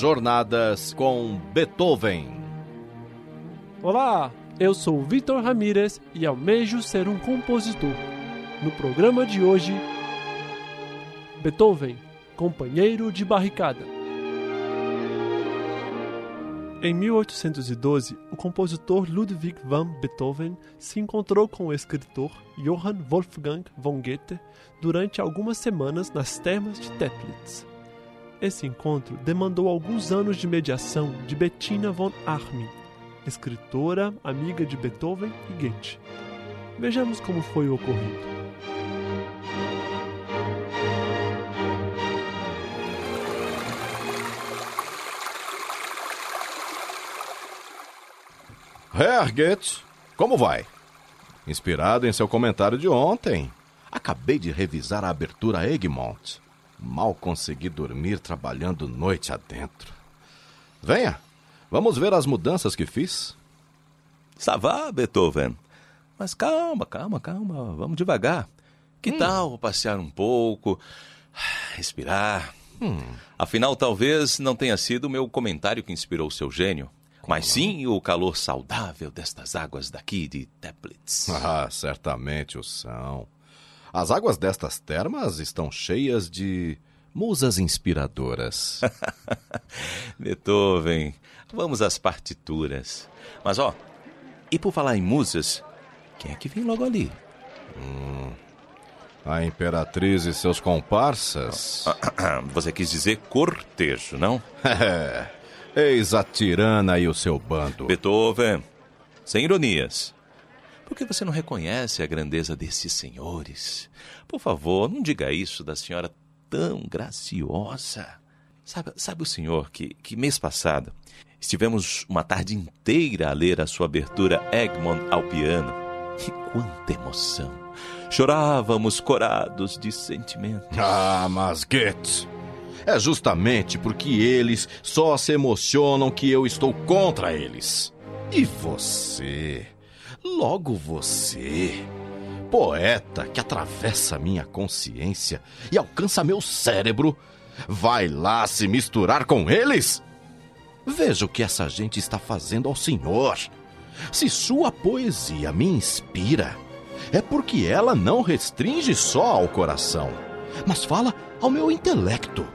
Jornadas com Beethoven. Olá, eu sou Vitor Ramírez e almejo ser um compositor. No programa de hoje, Beethoven, companheiro de barricada. Em 1812, o compositor Ludwig van Beethoven se encontrou com o escritor Johann Wolfgang von Goethe durante algumas semanas nas termas de Teplitz. Esse encontro demandou alguns anos de mediação de Bettina von Arnim, escritora amiga de Beethoven e Goethe. Vejamos como foi o ocorrido. Herr Goethe, como vai? Inspirado em seu comentário de ontem, acabei de revisar a abertura Egmont. Mal consegui dormir trabalhando noite adentro. Venha, vamos ver as mudanças que fiz. Savá, Beethoven. Mas calma, calma, calma. Vamos devagar. Que hum. tal passear um pouco, respirar? Hum. Afinal, talvez não tenha sido o meu comentário que inspirou seu gênio, mas sim o calor saudável destas águas daqui de Teplitz. Ah, certamente o são. As águas destas termas estão cheias de musas inspiradoras. Beethoven, vamos às partituras. Mas ó, e por falar em musas, quem é que vem logo ali? Hum, a imperatriz e seus comparsas. Você quis dizer cortejo, não? É. Eis a tirana e o seu bando. Beethoven, sem ironias. Por que você não reconhece a grandeza desses senhores? Por favor, não diga isso da senhora tão graciosa. Sabe, sabe o senhor que, que mês passado estivemos uma tarde inteira a ler a sua abertura Egmont ao piano? E quanta emoção! Chorávamos corados de sentimentos. Ah, mas Goethe, é justamente porque eles só se emocionam que eu estou contra eles. E você? Logo você, poeta que atravessa minha consciência e alcança meu cérebro, vai lá se misturar com eles? Veja o que essa gente está fazendo ao senhor. Se sua poesia me inspira, é porque ela não restringe só ao coração, mas fala ao meu intelecto.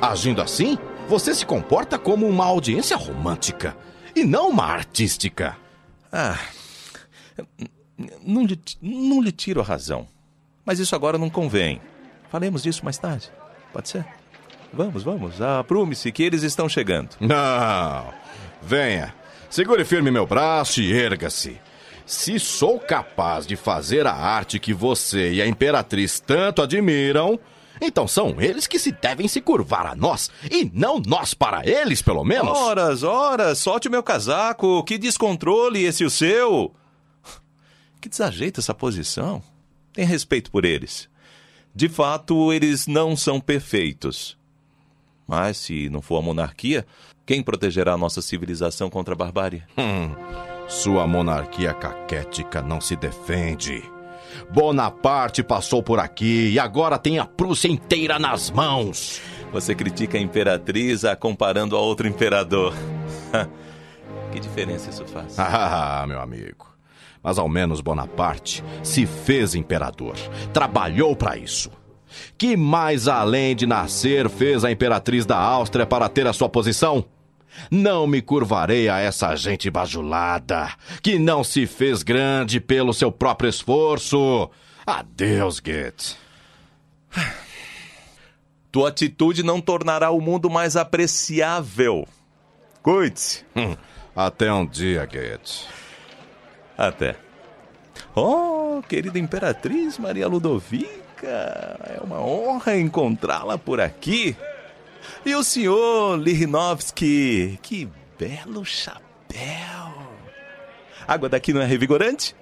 Agindo assim, você se comporta como uma audiência romântica e não uma artística. Ah, não lhe, não lhe tiro a razão. Mas isso agora não convém. Falemos disso mais tarde. Pode ser? Vamos, vamos. Aprume-se que eles estão chegando. Não. Venha. Segure firme meu braço e erga-se. Se sou capaz de fazer a arte que você e a imperatriz tanto admiram, então são eles que se devem se curvar a nós, e não nós para eles, pelo menos. Horas, horas, solte o meu casaco. Que descontrole esse o seu. Que desajeita essa posição. Tem respeito por eles. De fato, eles não são perfeitos. Mas se não for a monarquia, quem protegerá a nossa civilização contra a barbárie? Hum, sua monarquia caquética não se defende. Bonaparte passou por aqui e agora tem a Prússia inteira nas mãos. Você critica a imperatriz a comparando a outro imperador. que diferença isso faz? Ah, meu amigo. Mas ao menos Bonaparte se fez imperador. Trabalhou para isso. Que mais além de nascer fez a imperatriz da Áustria para ter a sua posição? Não me curvarei a essa gente bajulada, que não se fez grande pelo seu próprio esforço. Adeus, Goethe. Tua atitude não tornará o mundo mais apreciável. Cuide-se. Hum, até um dia, Goethe. Até. Oh, querida Imperatriz Maria Ludovica, é uma honra encontrá-la por aqui. E o senhor Lirinovski, que belo chapéu. Água daqui não é revigorante?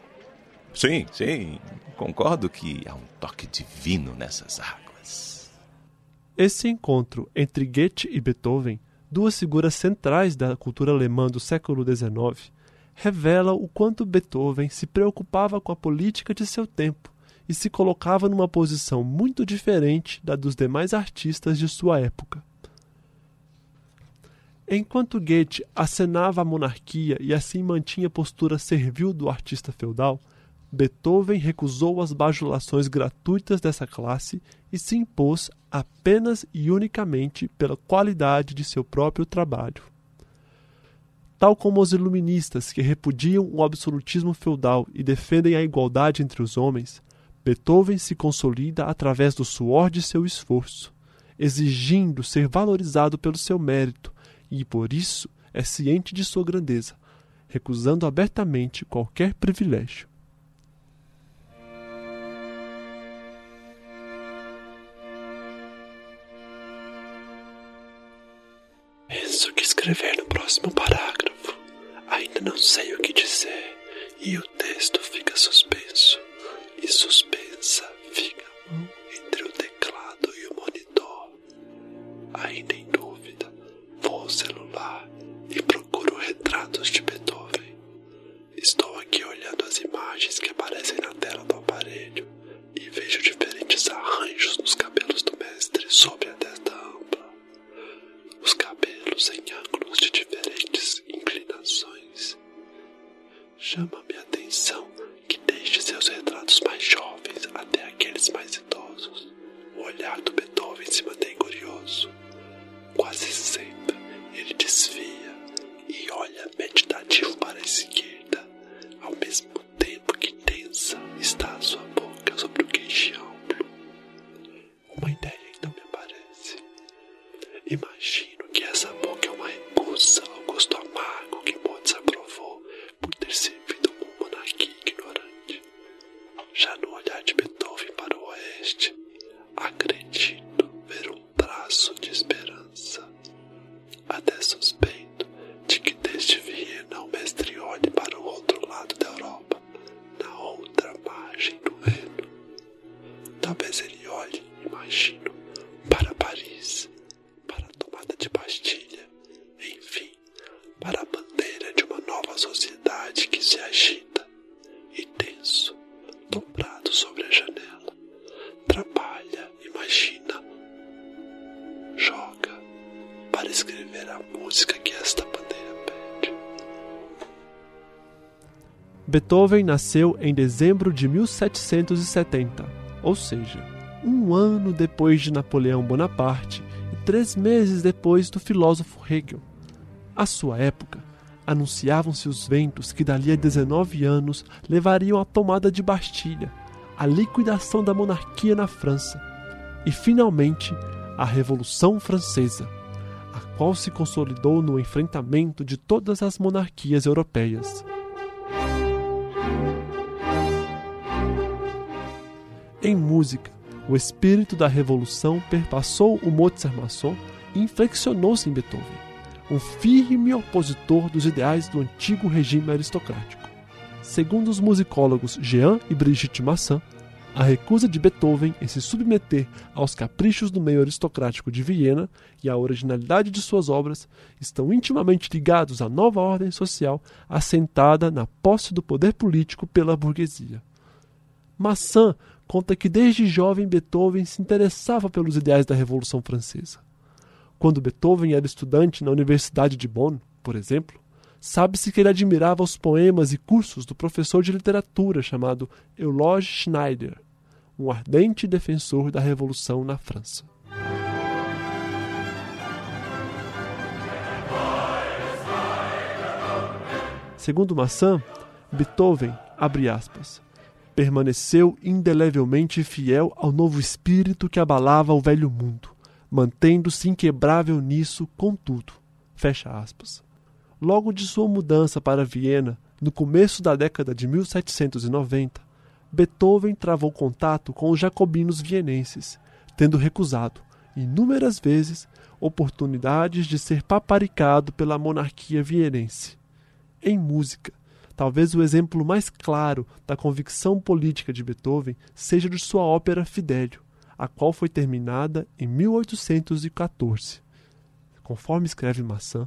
Sim, sim. Concordo que há um toque divino nessas águas. Esse encontro entre Goethe e Beethoven, duas figuras centrais da cultura alemã do século XIX, revela o quanto Beethoven se preocupava com a política de seu tempo e se colocava numa posição muito diferente da dos demais artistas de sua época. Enquanto Goethe acenava a monarquia e assim mantinha a postura servil do artista feudal, Beethoven recusou as bajulações gratuitas dessa classe e se impôs apenas e unicamente pela qualidade de seu próprio trabalho. Tal como os iluministas que repudiam o absolutismo feudal e defendem a igualdade entre os homens, Beethoven se consolida através do suor de seu esforço, exigindo ser valorizado pelo seu mérito e, por isso, é ciente de sua grandeza, recusando abertamente qualquer privilégio. Dizer Beethoven nasceu em dezembro de 1770, ou seja, um ano depois de Napoleão Bonaparte e três meses depois do filósofo Hegel. À sua época, anunciavam-se os ventos que dali a 19 anos levariam à tomada de Bastilha, a liquidação da monarquia na França e, finalmente, a Revolução Francesa, a qual se consolidou no enfrentamento de todas as monarquias europeias. Em música, o espírito da revolução perpassou o Mozart maçom e inflexionou-se em Beethoven, um firme opositor dos ideais do antigo regime aristocrático. Segundo os musicólogos Jean e Brigitte Massin, a recusa de Beethoven em se submeter aos caprichos do meio aristocrático de Viena e a originalidade de suas obras estão intimamente ligados à nova ordem social assentada na posse do poder político pela burguesia. Massin conta que desde jovem Beethoven se interessava pelos ideais da Revolução Francesa. Quando Beethoven era estudante na Universidade de Bonn, por exemplo, sabe-se que ele admirava os poemas e cursos do professor de literatura chamado Euloge Schneider, um ardente defensor da Revolução na França. Segundo Massin, Beethoven, abre aspas, permaneceu indelevelmente fiel ao novo espírito que abalava o velho mundo, mantendo-se inquebrável nisso, contudo. Fecha aspas. Logo de sua mudança para Viena, no começo da década de 1790, Beethoven travou contato com os jacobinos vienenses, tendo recusado, inúmeras vezes, oportunidades de ser paparicado pela monarquia vienense. Em música, talvez o exemplo mais claro da convicção política de Beethoven seja de sua ópera Fidélio, a qual foi terminada em 1814. Conforme escreve Massin,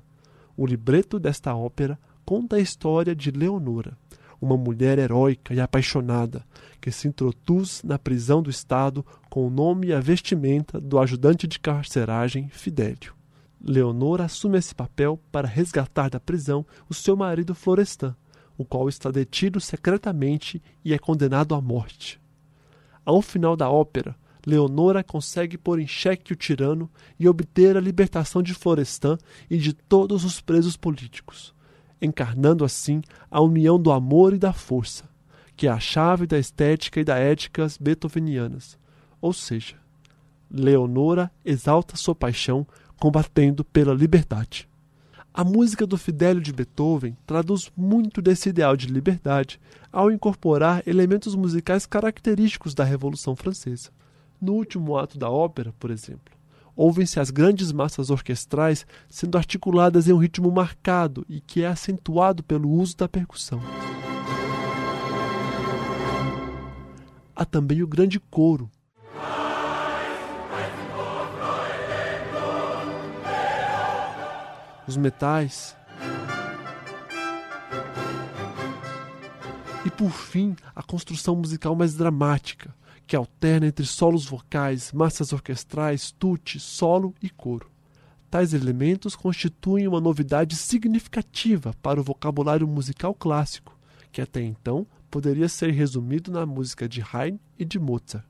o libreto desta ópera conta a história de Leonora, uma mulher heróica e apaixonada que se introduz na prisão do Estado com o nome e a vestimenta do ajudante de carceragem Fidélio. Leonor assume esse papel para resgatar da prisão o seu marido Florestan, o qual está detido secretamente e é condenado à morte. Ao final da ópera, Leonora consegue pôr em xeque o tirano e obter a libertação de Florestan e de todos os presos políticos, encarnando assim a união do amor e da força, que é a chave da estética e da ética beethovenianas. Ou seja, Leonora exalta sua paixão combatendo pela liberdade. A música do Fidelio de Beethoven traduz muito desse ideal de liberdade ao incorporar elementos musicais característicos da Revolução Francesa. No último ato da ópera, por exemplo, ouvem-se as grandes massas orquestrais sendo articuladas em um ritmo marcado e que é acentuado pelo uso da percussão. Há também o grande coro, os metais. E por fim, a construção musical mais dramática, que alterna entre solos vocais, massas orquestrais, tutti, solo e coro. Tais elementos constituem uma novidade significativa para o vocabulário musical clássico, que até então poderia ser resumido na música de Haydn e de Mozart.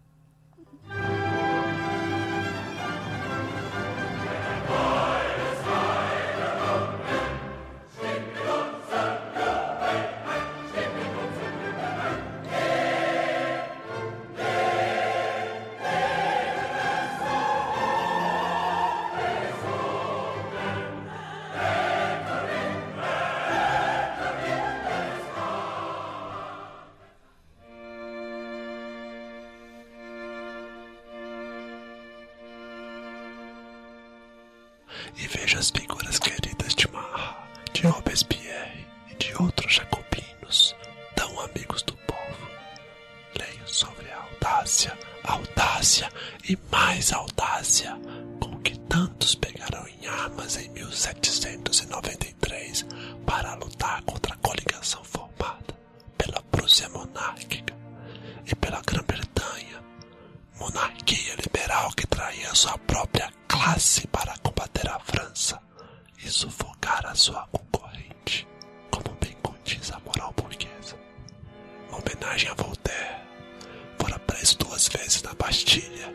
Duas vezes na Bastilha.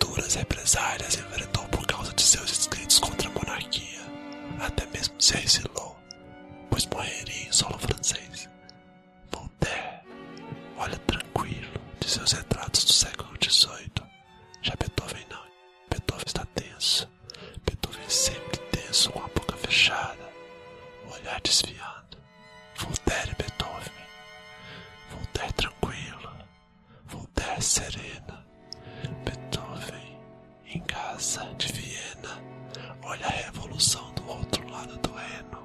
Duras represálias enfrentou por causa de seus escritos contra a monarquia. Até mesmo se exilou, pois morreria em solo francês. Voltaire olha tranquilo de seus retratos do século XVIII. Já Beethoven não. Beethoven está tenso. Beethoven sempre tenso, com a boca fechada, o olhar Beethoven. Voltaire serena. Beethoven em casa de Viena. Olha a revolução do outro lado do Reno.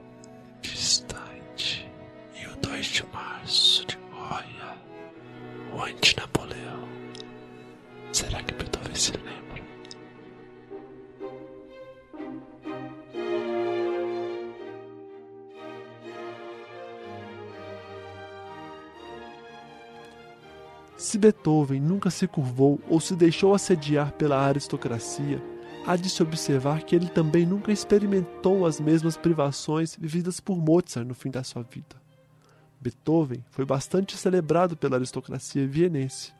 Distante. E o 2 de março de Goya. O anti-Napoleão. Será que Beethoven se lembra? Se Beethoven nunca se curvou ou se deixou assediar pela aristocracia, há de se observar que ele também nunca experimentou as mesmas privações vividas por Mozart no fim da sua vida. Beethoven foi bastante celebrado pela aristocracia vienense,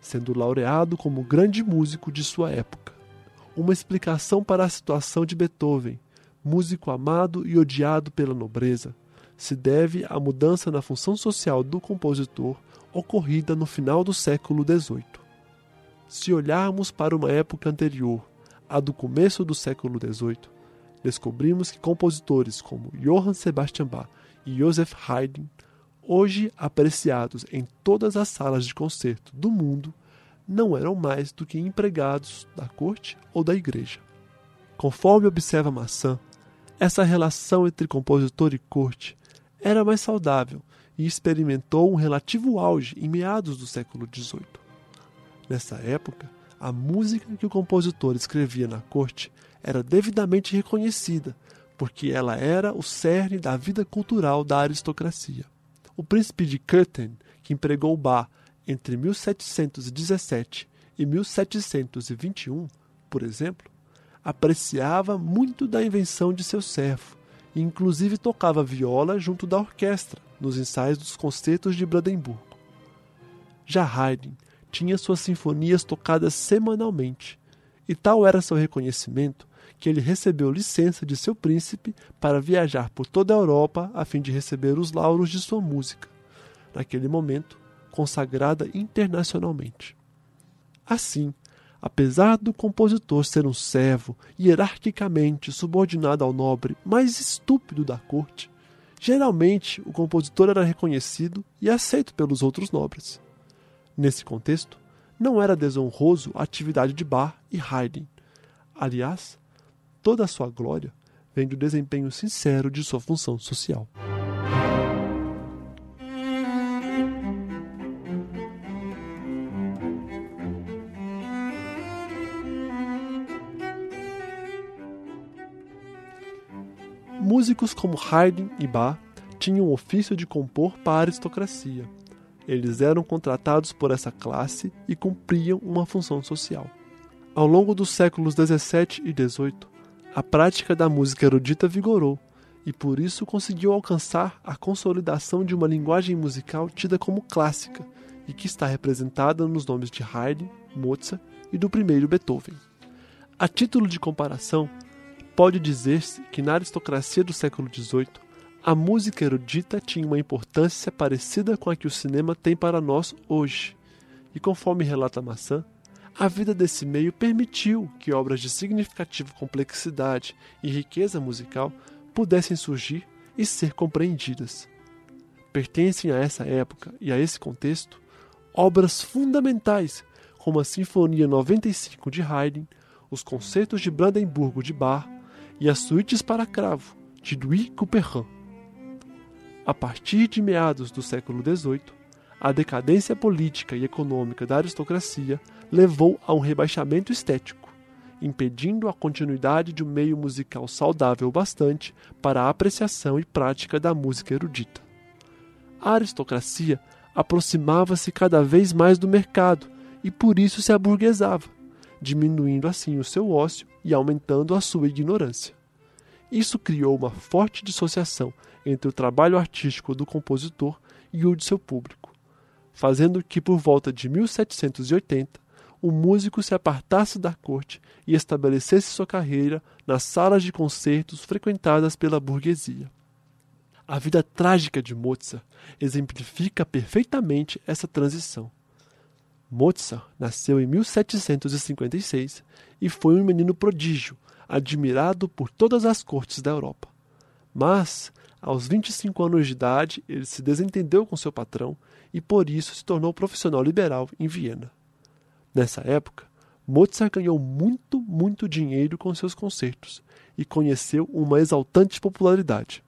sendo laureado como grande músico de sua época. Uma explicação para a situação de Beethoven, músico amado e odiado pela nobreza, se deve à mudança na função social do compositor ocorrida no final do século XVIII. Se olharmos para uma época anterior, a do começo do século XVIII, descobrimos que compositores como Johann Sebastian Bach e Joseph Haydn, hoje apreciados em todas as salas de concerto do mundo, não eram mais do que empregados da corte ou da igreja. Conforme observa Massin, essa relação entre compositor e corte era mais saudável e experimentou um relativo auge em meados do século XVIII. Nessa época, a música que o compositor escrevia na corte era devidamente reconhecida, porque ela era o cerne da vida cultural da aristocracia. O príncipe de Köthen, que empregou Bach entre 1717 e 1721, por exemplo, apreciava muito da invenção de seu servo e inclusive tocava viola junto da orquestra nos ensaios dos concertos de Brandenburgo. Já Haydn tinha suas sinfonias tocadas semanalmente, e tal era seu reconhecimento que ele recebeu licença de seu príncipe para viajar por toda a Europa a fim de receber os lauros de sua música, naquele momento consagrada internacionalmente. Assim, apesar do compositor ser um servo hierarquicamente subordinado ao nobre mais estúpido da corte, geralmente o compositor era reconhecido e aceito pelos outros nobres. Nesse contexto, não era desonroso a atividade de Bach e Haydn. Aliás, toda a sua glória vem do desempenho sincero de sua função social. Músicos como Haydn e Bach tinham o ofício de compor para a aristocracia. Eles eram contratados por essa classe e cumpriam uma função social. Ao longo dos séculos 17 e 18, a prática da música erudita vigorou e por isso conseguiu alcançar a consolidação de uma linguagem musical tida como clássica e que está representada nos nomes de Haydn, Mozart e do primeiro Beethoven. A título de comparação, pode dizer-se que na aristocracia do século XVIII, a música erudita tinha uma importância parecida com a que o cinema tem para nós hoje. E conforme relata Massan, a vida desse meio permitiu que obras de significativa complexidade e riqueza musical pudessem surgir e ser compreendidas. Pertencem a essa época e a esse contexto obras fundamentais como a Sinfonia 95 de Haydn, os concertos de Brandenburgo de Bach e as suítes para cravo de Louis Couperin. A partir de meados do século XVIII, a decadência política e econômica da aristocracia levou a um rebaixamento estético, impedindo a continuidade de um meio musical saudável bastante para a apreciação e prática da música erudita. A aristocracia aproximava-se cada vez mais do mercado e por isso se aburguesava, diminuindo assim o seu ócio e aumentando a sua ignorância. Isso criou uma forte dissociação entre o trabalho artístico do compositor e o de seu público, fazendo que por volta de 1780 o músico se apartasse da corte e estabelecesse sua carreira nas salas de concertos frequentadas pela burguesia. A vida trágica de Mozart exemplifica perfeitamente essa transição. Mozart nasceu em 1756 e foi um menino prodígio, admirado por todas as cortes da Europa. Mas, aos 25 anos de idade, ele se desentendeu com seu patrão e por isso se tornou profissional liberal em Viena. Nessa época, Mozart ganhou muito, muito dinheiro com seus concertos e conheceu uma exaltante popularidade.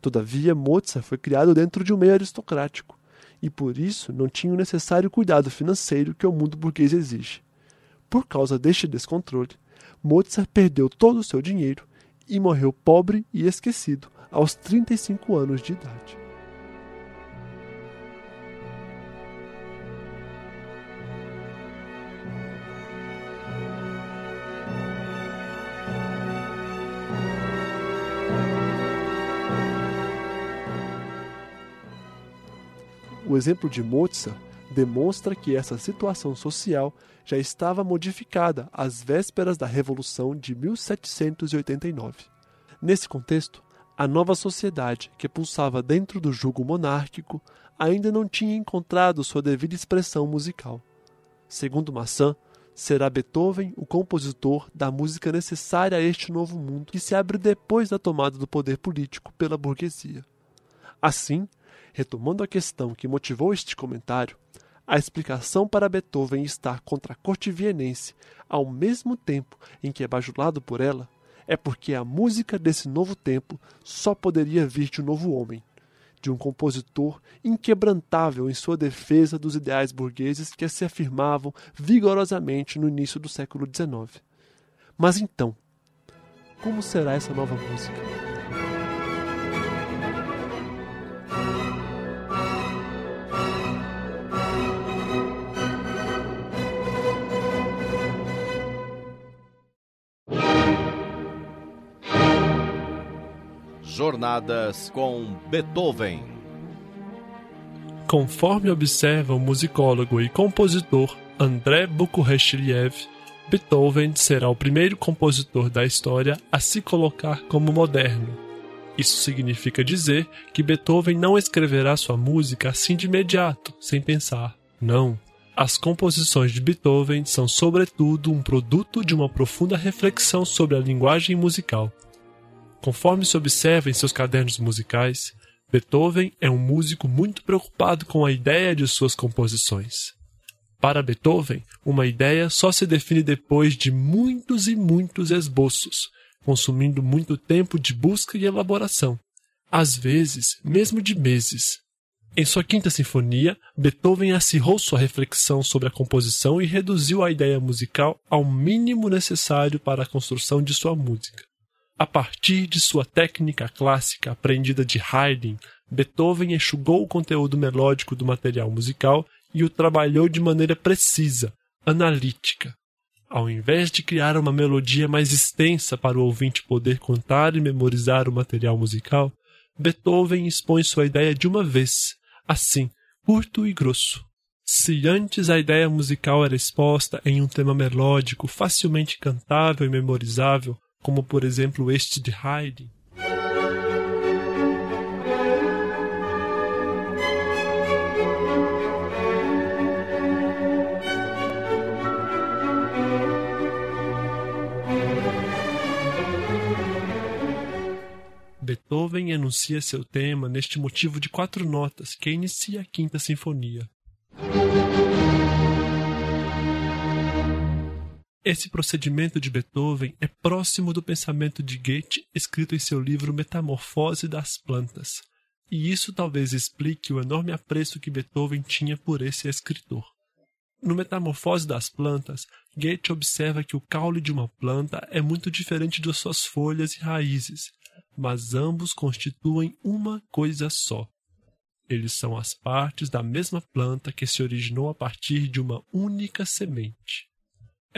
Todavia, Mozart foi criado dentro de um meio aristocrático e por isso não tinha o necessário cuidado financeiro que o mundo burguês exige. Por causa deste descontrole, Mozart perdeu todo o seu dinheiro e morreu pobre e esquecido aos 35 anos de idade. O exemplo de Mozart demonstra que essa situação social já estava modificada às vésperas da Revolução de 1789. Nesse contexto, a nova sociedade que pulsava dentro do jugo monárquico ainda não tinha encontrado sua devida expressão musical. Segundo Massan, será Beethoven o compositor da música necessária a este novo mundo que se abre depois da tomada do poder político pela burguesia. Assim, Retomando a questão que motivou este comentário, a explicação para Beethoven estar contra a corte vienense ao mesmo tempo em que é bajulado por ela é porque a música desse novo tempo só poderia vir de um novo homem, de um compositor inquebrantável em sua defesa dos ideais burgueses que se afirmavam vigorosamente no início do século XIX. Mas então, como será essa nova música? Jornadas com Beethoven. Conforme observa o musicólogo e compositor André Bukhureshiliev, Beethoven será o primeiro compositor da história a se colocar como moderno. Isso significa dizer que Beethoven não escreverá sua música assim de imediato, sem pensar. Não. As composições de Beethoven são, sobretudo, um produto de uma profunda reflexão sobre a linguagem musical. Conforme se observa em seus cadernos musicais, Beethoven é um músico muito preocupado com a ideia de suas composições. Para Beethoven, uma ideia só se define depois de muitos e muitos esboços, consumindo muito tempo de busca e elaboração, às vezes mesmo de meses. Em sua quinta sinfonia, Beethoven acirrou sua reflexão sobre a composição e reduziu a ideia musical ao mínimo necessário para a construção de sua música. A partir de sua técnica clássica aprendida de Haydn, Beethoven enxugou o conteúdo melódico do material musical e o trabalhou de maneira precisa, analítica. Ao invés de criar uma melodia mais extensa para o ouvinte poder contar e memorizar o material musical, Beethoven expõe sua ideia de uma vez, assim, curto e grosso. Se antes a ideia musical era exposta em um tema melódico facilmente cantável e memorizável, como por exemplo este de Haydn, Beethoven enuncia seu tema neste motivo de quatro notas que inicia a Quinta Sinfonia. Esse procedimento de Beethoven é próximo do pensamento de Goethe escrito em seu livro Metamorfose das Plantas, e isso talvez explique o enorme apreço que Beethoven tinha por esse escritor. No Metamorfose das Plantas, Goethe observa que o caule de uma planta é muito diferente de suas folhas e raízes, mas ambos constituem uma coisa só. Eles são as partes da mesma planta que se originou a partir de uma única semente.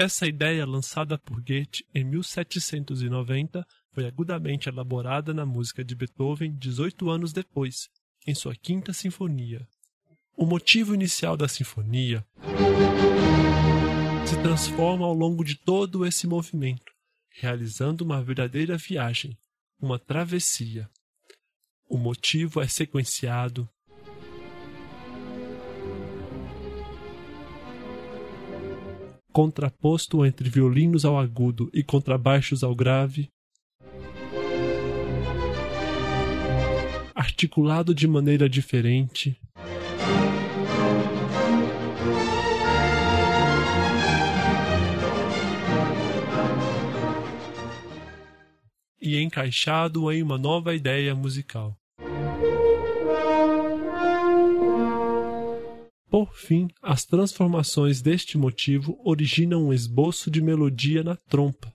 Essa ideia, lançada por Goethe em 1790, foi agudamente elaborada na música de Beethoven 18 anos depois, em sua Quinta Sinfonia. O motivo inicial da sinfonia se transforma ao longo de todo esse movimento, realizando uma verdadeira viagem, uma travessia. O motivo é sequenciado. Contraposto entre violinos ao agudo e contrabaixos ao grave. Articulado de maneira diferente. e encaixado em uma nova ideia musical. Por fim, as transformações deste motivo originam um esboço de melodia na trompa.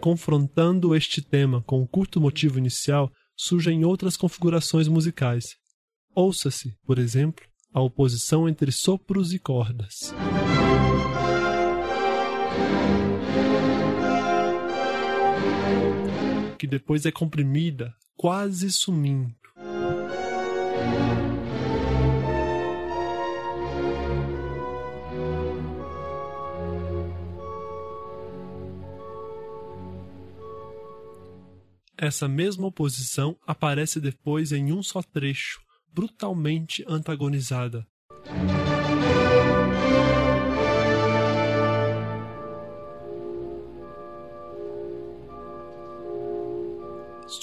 Confrontando este tema com o curto motivo inicial, surgem outras configurações musicais. Ouça-se, por exemplo, a oposição entre sopros e cordas. Que depois é comprimida, quase sumindo. Essa mesma oposição aparece depois em um só trecho, brutalmente antagonizada.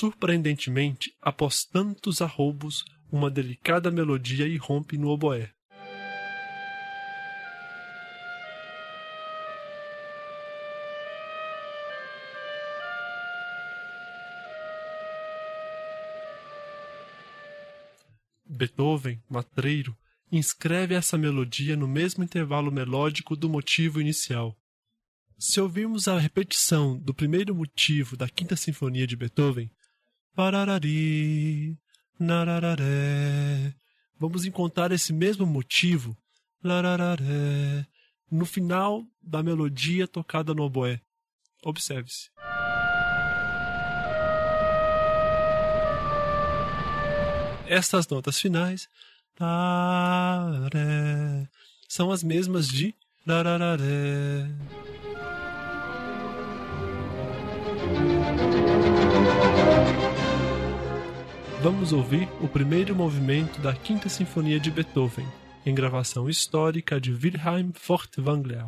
Surpreendentemente, após tantos arroubos, uma delicada melodia irrompe no oboé. Beethoven, matreiro, inscreve essa melodia no mesmo intervalo melódico do motivo inicial. Se ouvirmos a repetição do primeiro motivo da Quinta Sinfonia de Beethoven, pararari, narararé, vamos encontrar esse mesmo motivo, larararé, no final da melodia tocada no oboé. Observe-se. Estas notas finais são as mesmas de Vamos ouvir o primeiro movimento da Quinta Sinfonia de Beethoven, em gravação histórica de Wilhelm Furtwängler.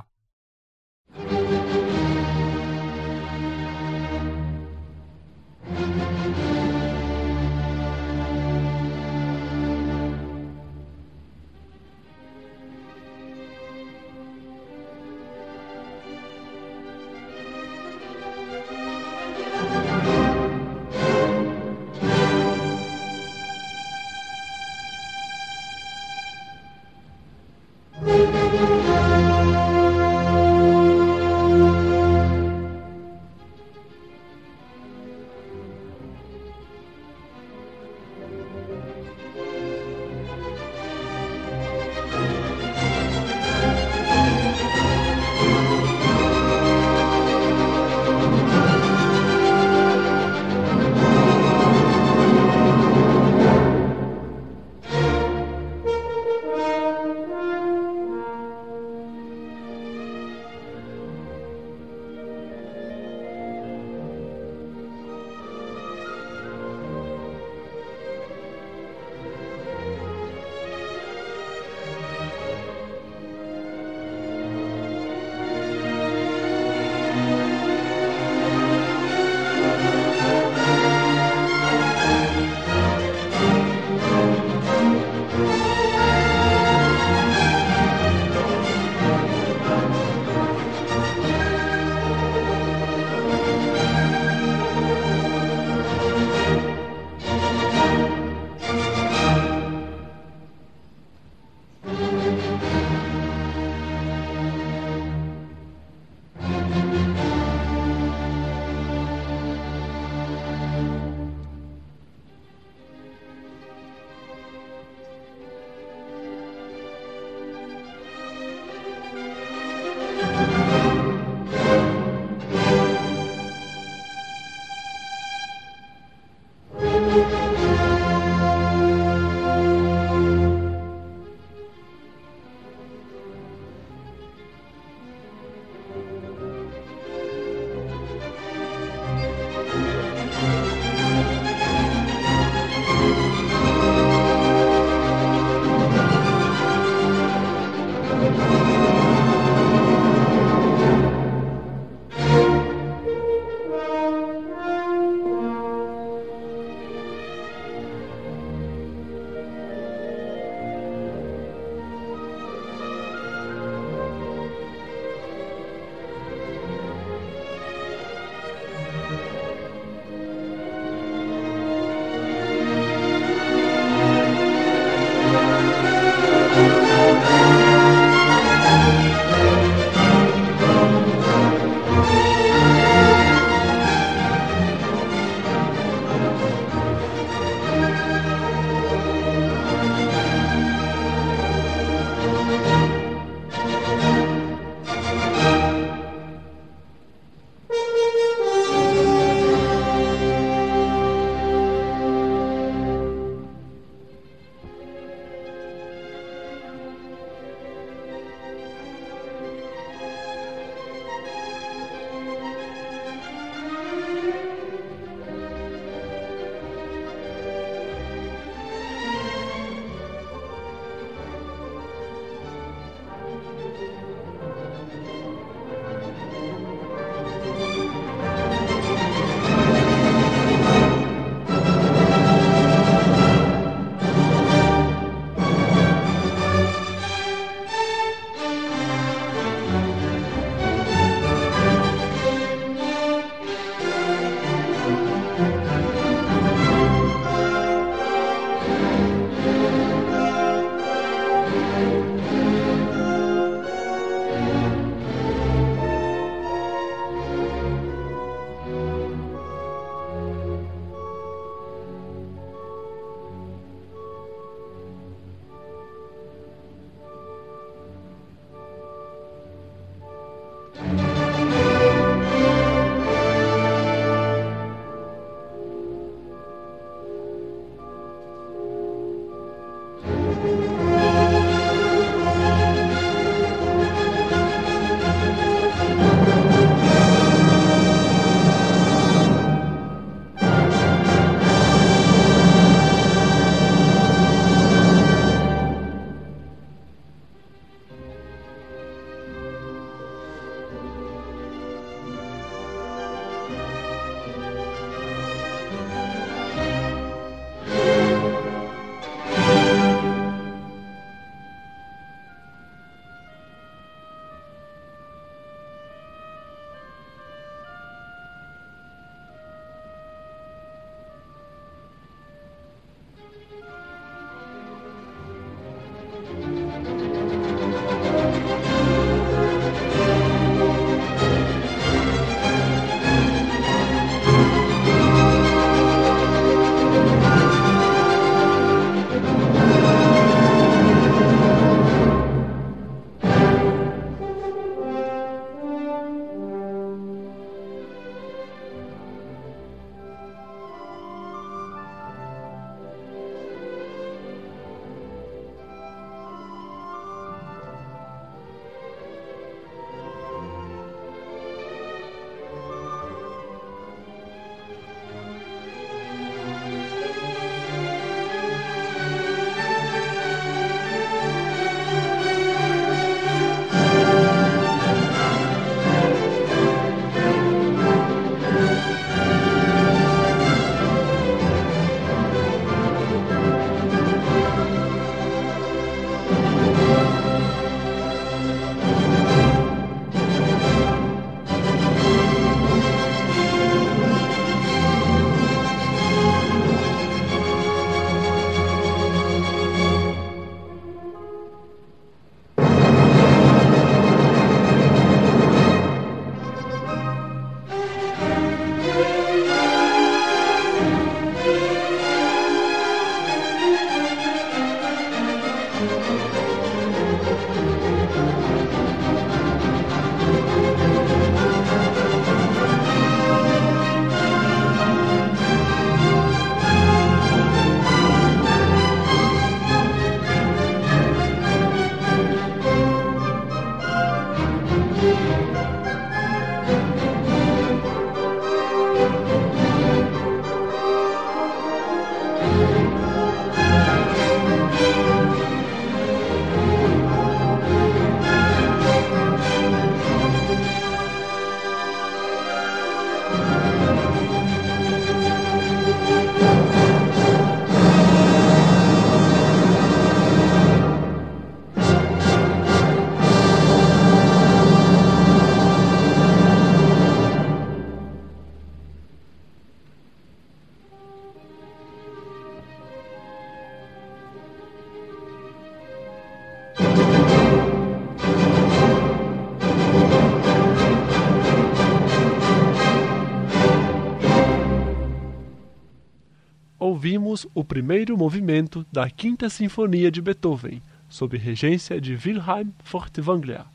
O primeiro movimento da Quinta Sinfonia de Beethoven, sob regência de Wilhelm Furtwängler.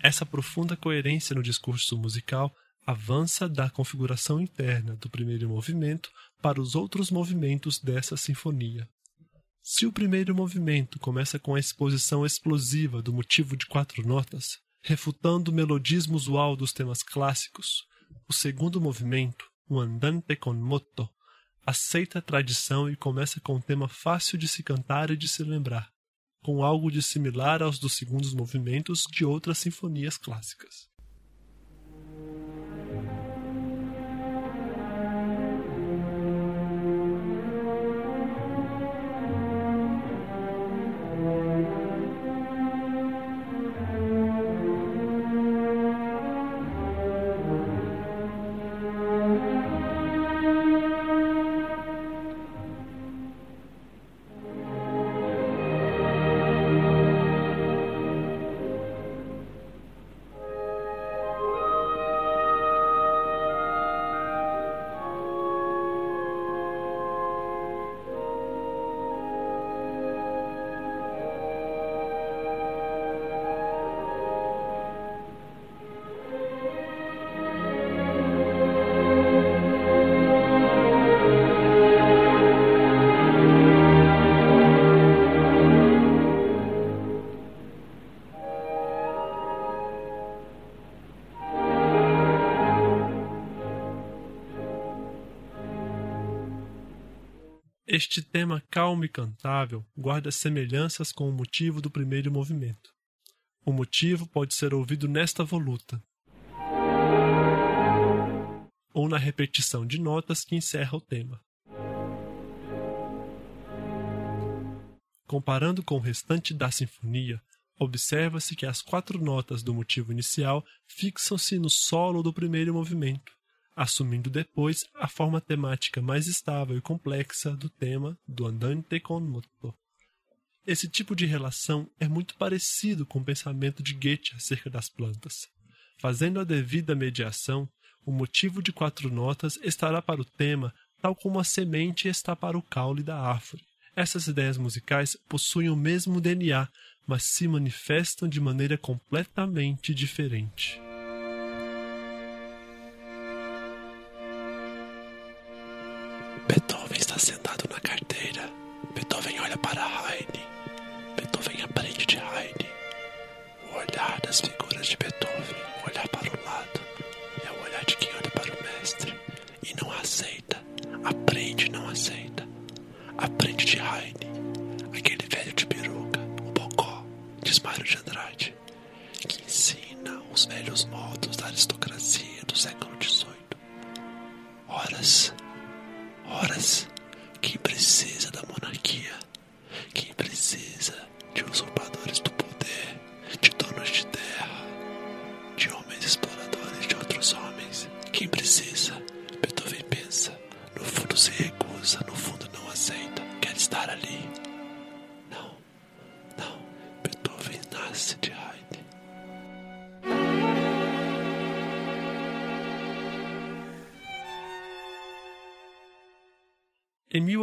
Essa profunda coerência no discurso musical avança da configuração interna do primeiro movimento para os outros movimentos dessa sinfonia. Se o primeiro movimento começa com a exposição explosiva do motivo de quatro notas, refutando o melodismo usual dos temas clássicos, o segundo movimento, o andante con moto, aceita a tradição e começa com um tema fácil de se cantar e de se lembrar, com algo de similar aos dos segundos movimentos de outras sinfonias clássicas. Este tema calmo e cantável guarda semelhanças com o motivo do primeiro movimento. O motivo pode ser ouvido nesta voluta, ou na repetição de notas que encerra o tema. Comparando com o restante da sinfonia, observa-se que as quatro notas do motivo inicial fixam-se no solo do primeiro movimento, assumindo depois a forma temática mais estável e complexa do tema do andante con moto. Esse tipo de relação é muito parecido com o pensamento de Goethe acerca das plantas. Fazendo a devida mediação, o motivo de quatro notas estará para o tema tal como a semente está para o caule da árvore. Essas ideias musicais possuem o mesmo DNA, mas se manifestam de maneira completamente diferente. Beethoven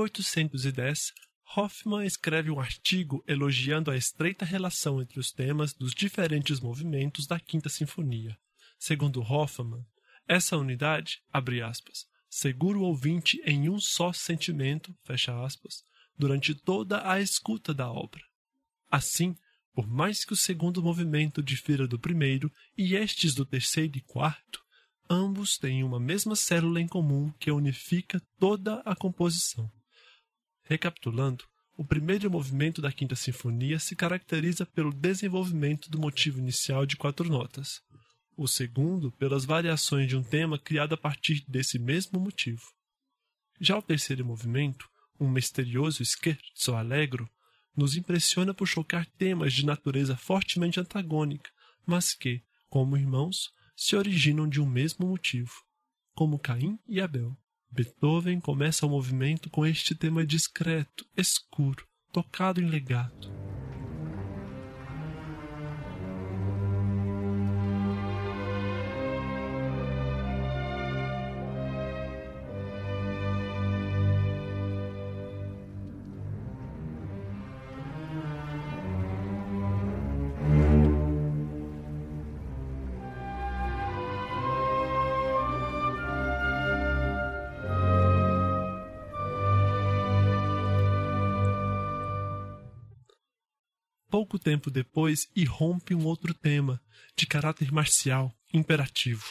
1810, Hoffmann escreve um artigo elogiando a estreita relação entre os temas dos diferentes movimentos da Quinta Sinfonia. Segundo Hoffmann, essa unidade, abre aspas, segura o ouvinte em um só sentimento, fecha aspas, durante toda a escuta da obra. Assim, por mais que o segundo movimento difira do primeiro e estes do terceiro e quarto, ambos têm uma mesma célula em comum que unifica toda a composição. Recapitulando, o primeiro movimento da Quinta Sinfonia se caracteriza pelo desenvolvimento do motivo inicial de quatro notas. O segundo, pelas variações de um tema criado a partir desse mesmo motivo. Já o terceiro movimento, um misterioso scherzo allegro, nos impressiona por chocar temas de natureza fortemente antagônica, mas que, como irmãos, se originam de um mesmo motivo, como Caim e Abel. Beethoven começa o movimento com este tema discreto, escuro, tocado em legato. Pouco tempo depois, irrompe um outro tema, de caráter marcial, imperativo.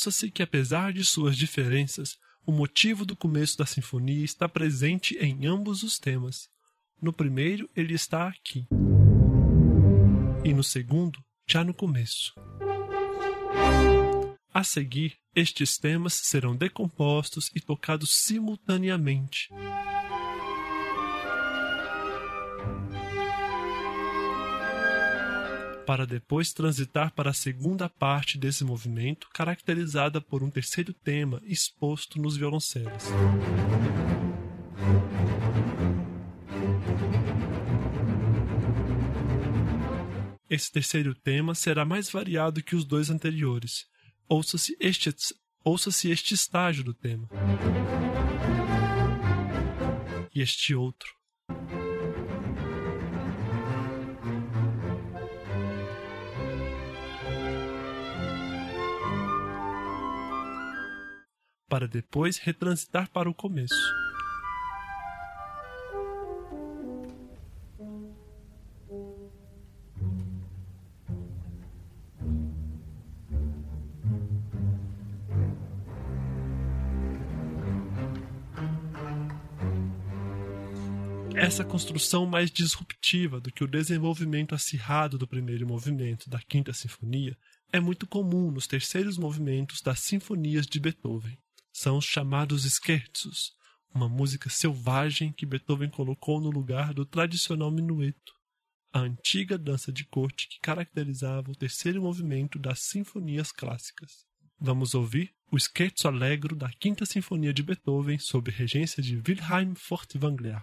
Ouça-se que, apesar de suas diferenças, o motivo do começo da sinfonia está presente em ambos os temas. No primeiro, ele está aqui. E no segundo, já no começo. A seguir, estes temas serão decompostos e tocados simultaneamente. Para depois transitar para a segunda parte desse movimento, caracterizada por um terceiro tema exposto nos violoncelos. Esse terceiro tema será mais variado que os dois anteriores. Ouça-se este, ouça este estágio do tema. E este outro. Para depois retransitar para o começo. Essa construção mais disruptiva do que o desenvolvimento acirrado do primeiro movimento da Quinta Sinfonia é muito comum nos terceiros movimentos das sinfonias de Beethoven são os chamados scherzos, uma música selvagem que Beethoven colocou no lugar do tradicional minueto, a antiga dança de corte que caracterizava o terceiro movimento das sinfonias clássicas. Vamos ouvir o Scherzo Allegro da Quinta Sinfonia de Beethoven sob regência de Wilhelm Furtwängler.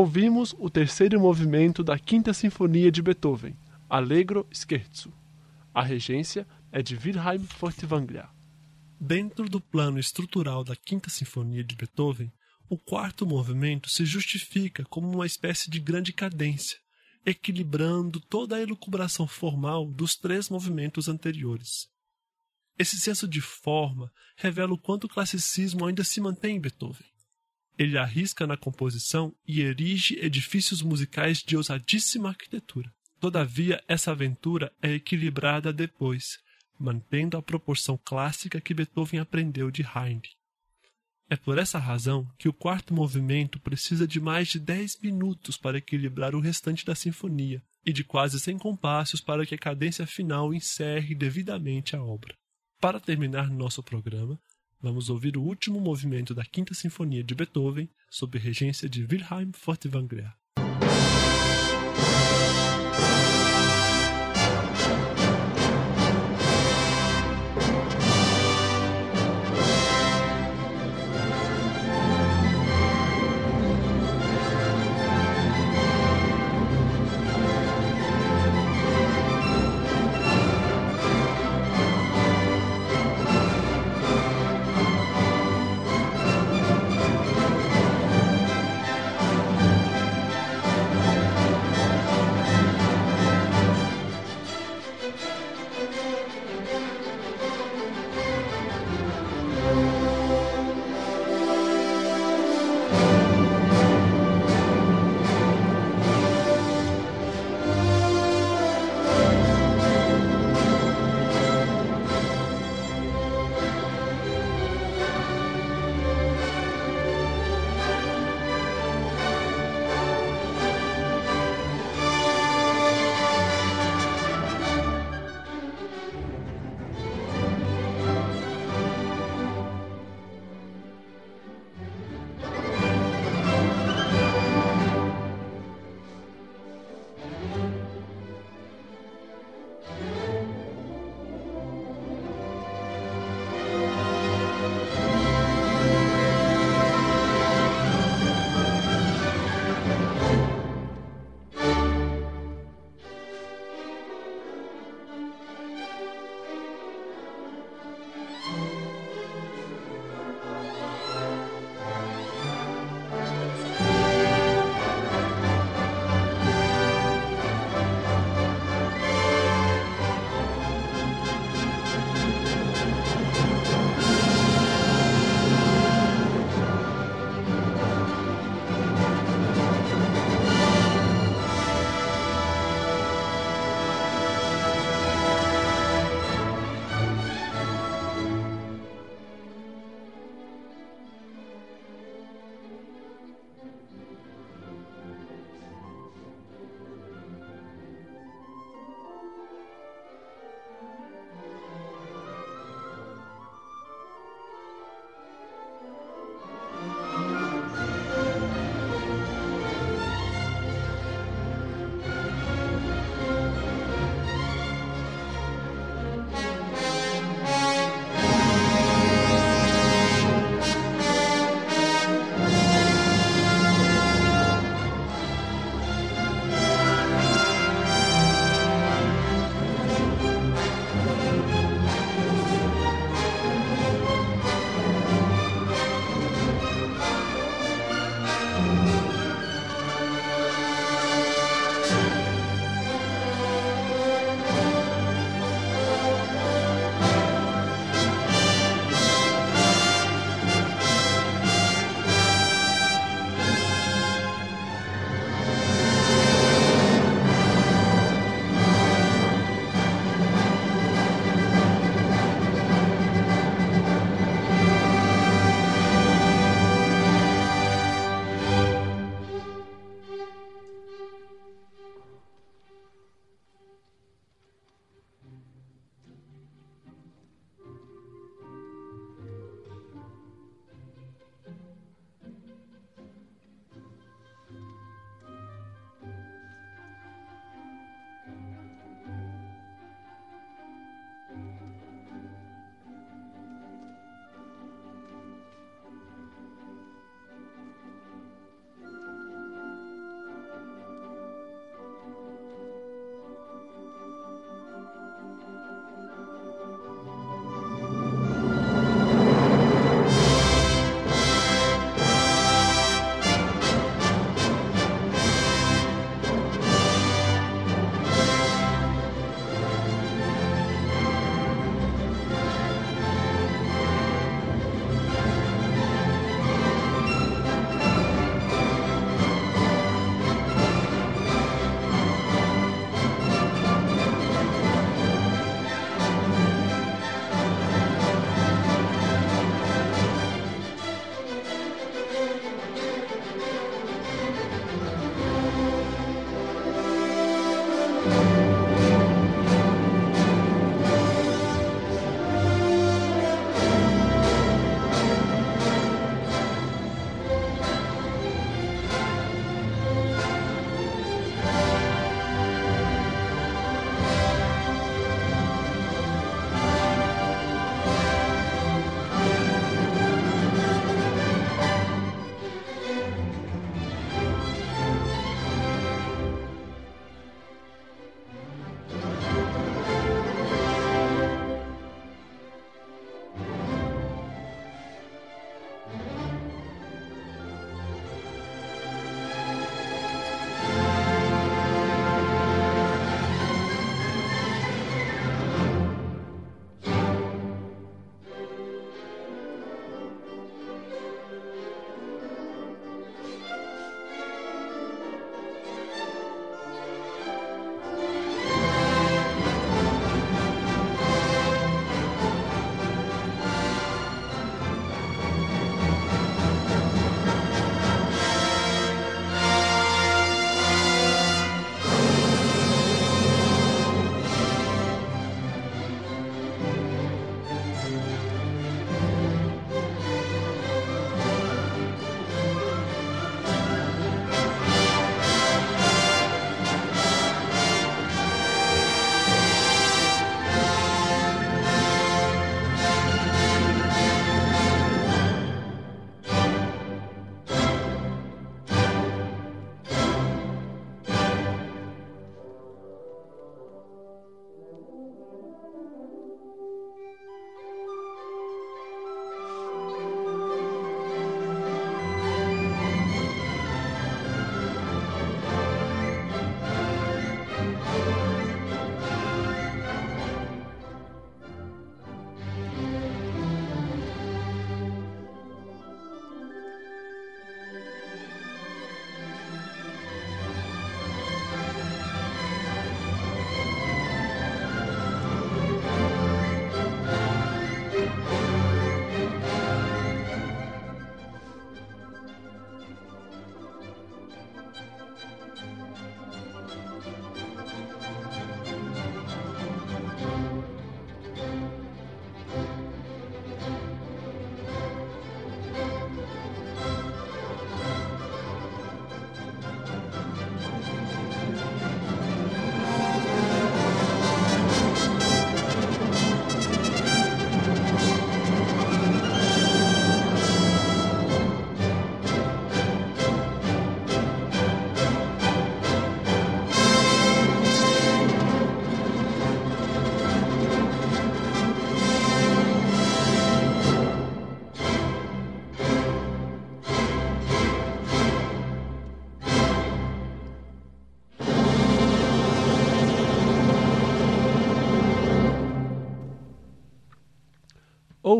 Ouvimos o terceiro movimento da Quinta Sinfonia de Beethoven, Allegro Scherzo. A regência é de Wilhelm Furtwängler. Dentro do plano estrutural da Quinta Sinfonia de Beethoven, o quarto movimento se justifica como uma espécie de grande cadência, equilibrando toda a elucubração formal dos três movimentos anteriores. Esse senso de forma revela o quanto o classicismo ainda se mantém em Beethoven. Ele arrisca na composição e erige edifícios musicais de ousadíssima arquitetura. Todavia, essa aventura é equilibrada depois, mantendo a proporção clássica que Beethoven aprendeu de Haydn. É por essa razão que o quarto movimento precisa de mais de dez minutos para equilibrar o restante da sinfonia e de quase cem compassos para que a cadência final encerre devidamente a obra. Para terminar nosso programa, Vamos ouvir o último movimento da Quinta Sinfonia de Beethoven, sob regência de Wilhelm Furtwängler.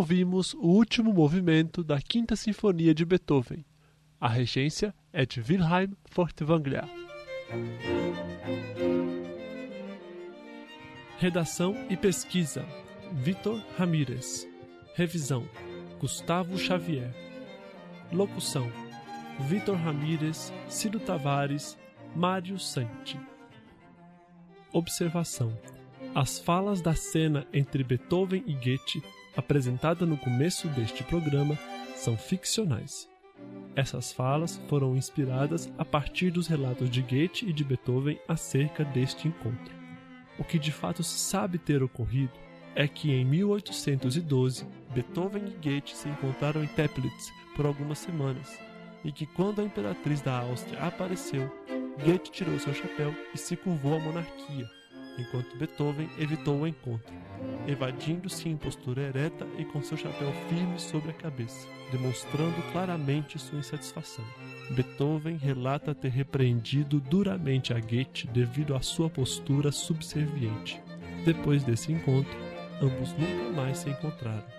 Ouvimos o último movimento da Quinta Sinfonia de Beethoven. A regência é de Wilhelm Furtwängler. Redação e pesquisa: Vitor Ramírez. Revisão: Gustavo Xavier. Locução: Vitor Ramírez, Ciro Tavares, Mário Santi. Observação: As falas da cena entre Beethoven e Goethe, apresentada no começo deste programa, são ficcionais. Essas falas foram inspiradas a partir dos relatos de Goethe e de Beethoven acerca deste encontro. O que de fato se sabe ter ocorrido é que em 1812 Beethoven e Goethe se encontraram em Teplitz por algumas semanas e que quando a imperatriz da Áustria apareceu, Goethe tirou seu chapéu e se curvou à monarquia, enquanto Beethoven evitou o encontro, evadindo-se em postura ereta e com seu chapéu firme sobre a cabeça, demonstrando claramente sua insatisfação. Beethoven relata ter repreendido duramente a Goethe devido à sua postura subserviente. Depois desse encontro, ambos nunca mais se encontraram.